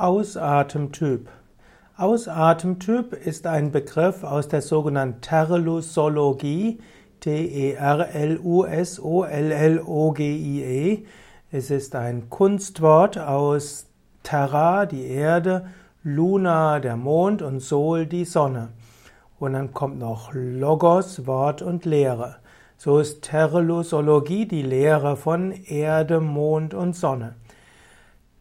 Ausatemtyp. Ausatemtyp ist ein Begriff aus der sogenannten Terlusologie, T-E-R-L-U-S-O-L-L-O-G-I-E. Es ist ein Kunstwort aus Terra, die Erde, Luna, der Mond und Sol, die Sonne. Und dann kommt noch Logos, Wort und Lehre. So ist Terlusologie die Lehre von Erde, Mond und Sonne.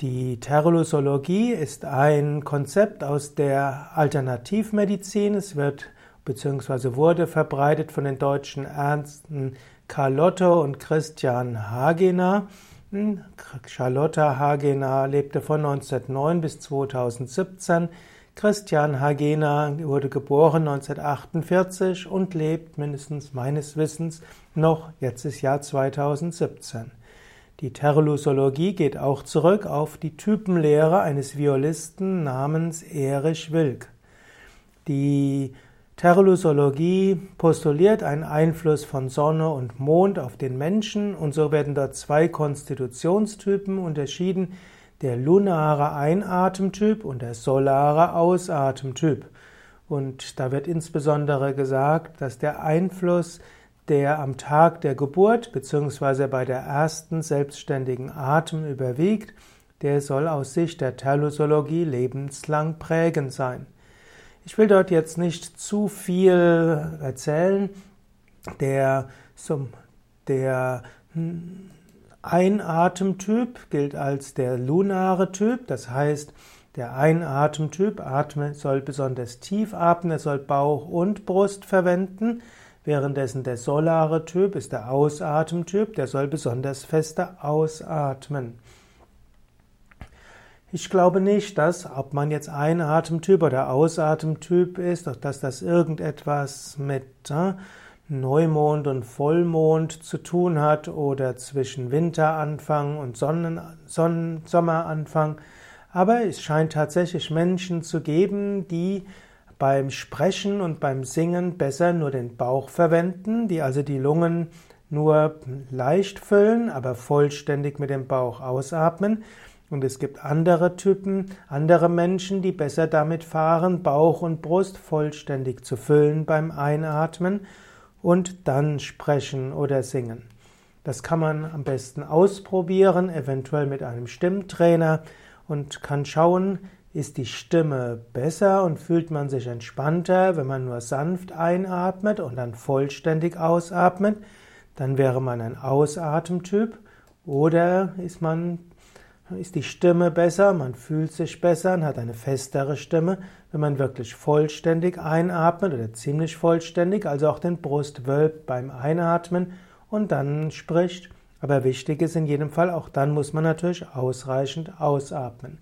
Die Terlusologie ist ein Konzept aus der Alternativmedizin. Es wird bzw. wurde verbreitet von den deutschen Ärzten Carlotte und Christian Hagener. Hm, Charlotte Hagener lebte von 1909 bis 2017. Christian Hagener wurde geboren 1948 und lebt mindestens meines Wissens noch, jetzt ist Jahr 2017. Die Terlusologie geht auch zurück auf die Typenlehre eines Violisten namens Erich Wilk. Die Terlusologie postuliert einen Einfluss von Sonne und Mond auf den Menschen und so werden dort zwei Konstitutionstypen unterschieden, der lunare Einatemtyp und der solare Ausatemtyp. Und da wird insbesondere gesagt, dass der Einfluss der am Tag der Geburt bzw. bei der ersten selbstständigen Atem überwiegt, der soll aus Sicht der Terlusologie lebenslang prägend sein. Ich will dort jetzt nicht zu viel erzählen. Der, der Einatemtyp gilt als der lunare Typ, das heißt, der Einatemtyp atme, soll besonders tief atmen, er soll Bauch und Brust verwenden. Währenddessen der solare Typ ist der Ausatemtyp, der soll besonders fester ausatmen. Ich glaube nicht, dass, ob man jetzt Einatemtyp oder Ausatemtyp ist, dass das irgendetwas mit äh, Neumond und Vollmond zu tun hat oder zwischen Winteranfang und Sonnen, Sonnen, Sommeranfang. Aber es scheint tatsächlich Menschen zu geben, die beim Sprechen und beim Singen besser nur den Bauch verwenden, die also die Lungen nur leicht füllen, aber vollständig mit dem Bauch ausatmen. Und es gibt andere Typen, andere Menschen, die besser damit fahren, Bauch und Brust vollständig zu füllen beim Einatmen und dann sprechen oder singen. Das kann man am besten ausprobieren, eventuell mit einem Stimmtrainer und kann schauen, ist die Stimme besser und fühlt man sich entspannter, wenn man nur sanft einatmet und dann vollständig ausatmet? Dann wäre man ein Ausatemtyp. Oder ist man, ist die Stimme besser, man fühlt sich besser und hat eine festere Stimme, wenn man wirklich vollständig einatmet oder ziemlich vollständig, also auch den Brust wölbt beim Einatmen und dann spricht. Aber wichtig ist in jedem Fall, auch dann muss man natürlich ausreichend ausatmen.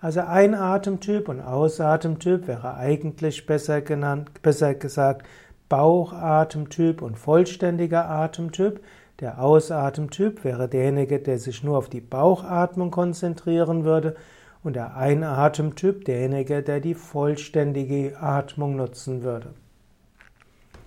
Also Einatemtyp und Ausatemtyp wäre eigentlich besser genannt, besser gesagt Bauchatemtyp und vollständiger Atemtyp. Der Ausatemtyp wäre derjenige, der sich nur auf die Bauchatmung konzentrieren würde und der Einatemtyp derjenige, der die vollständige Atmung nutzen würde.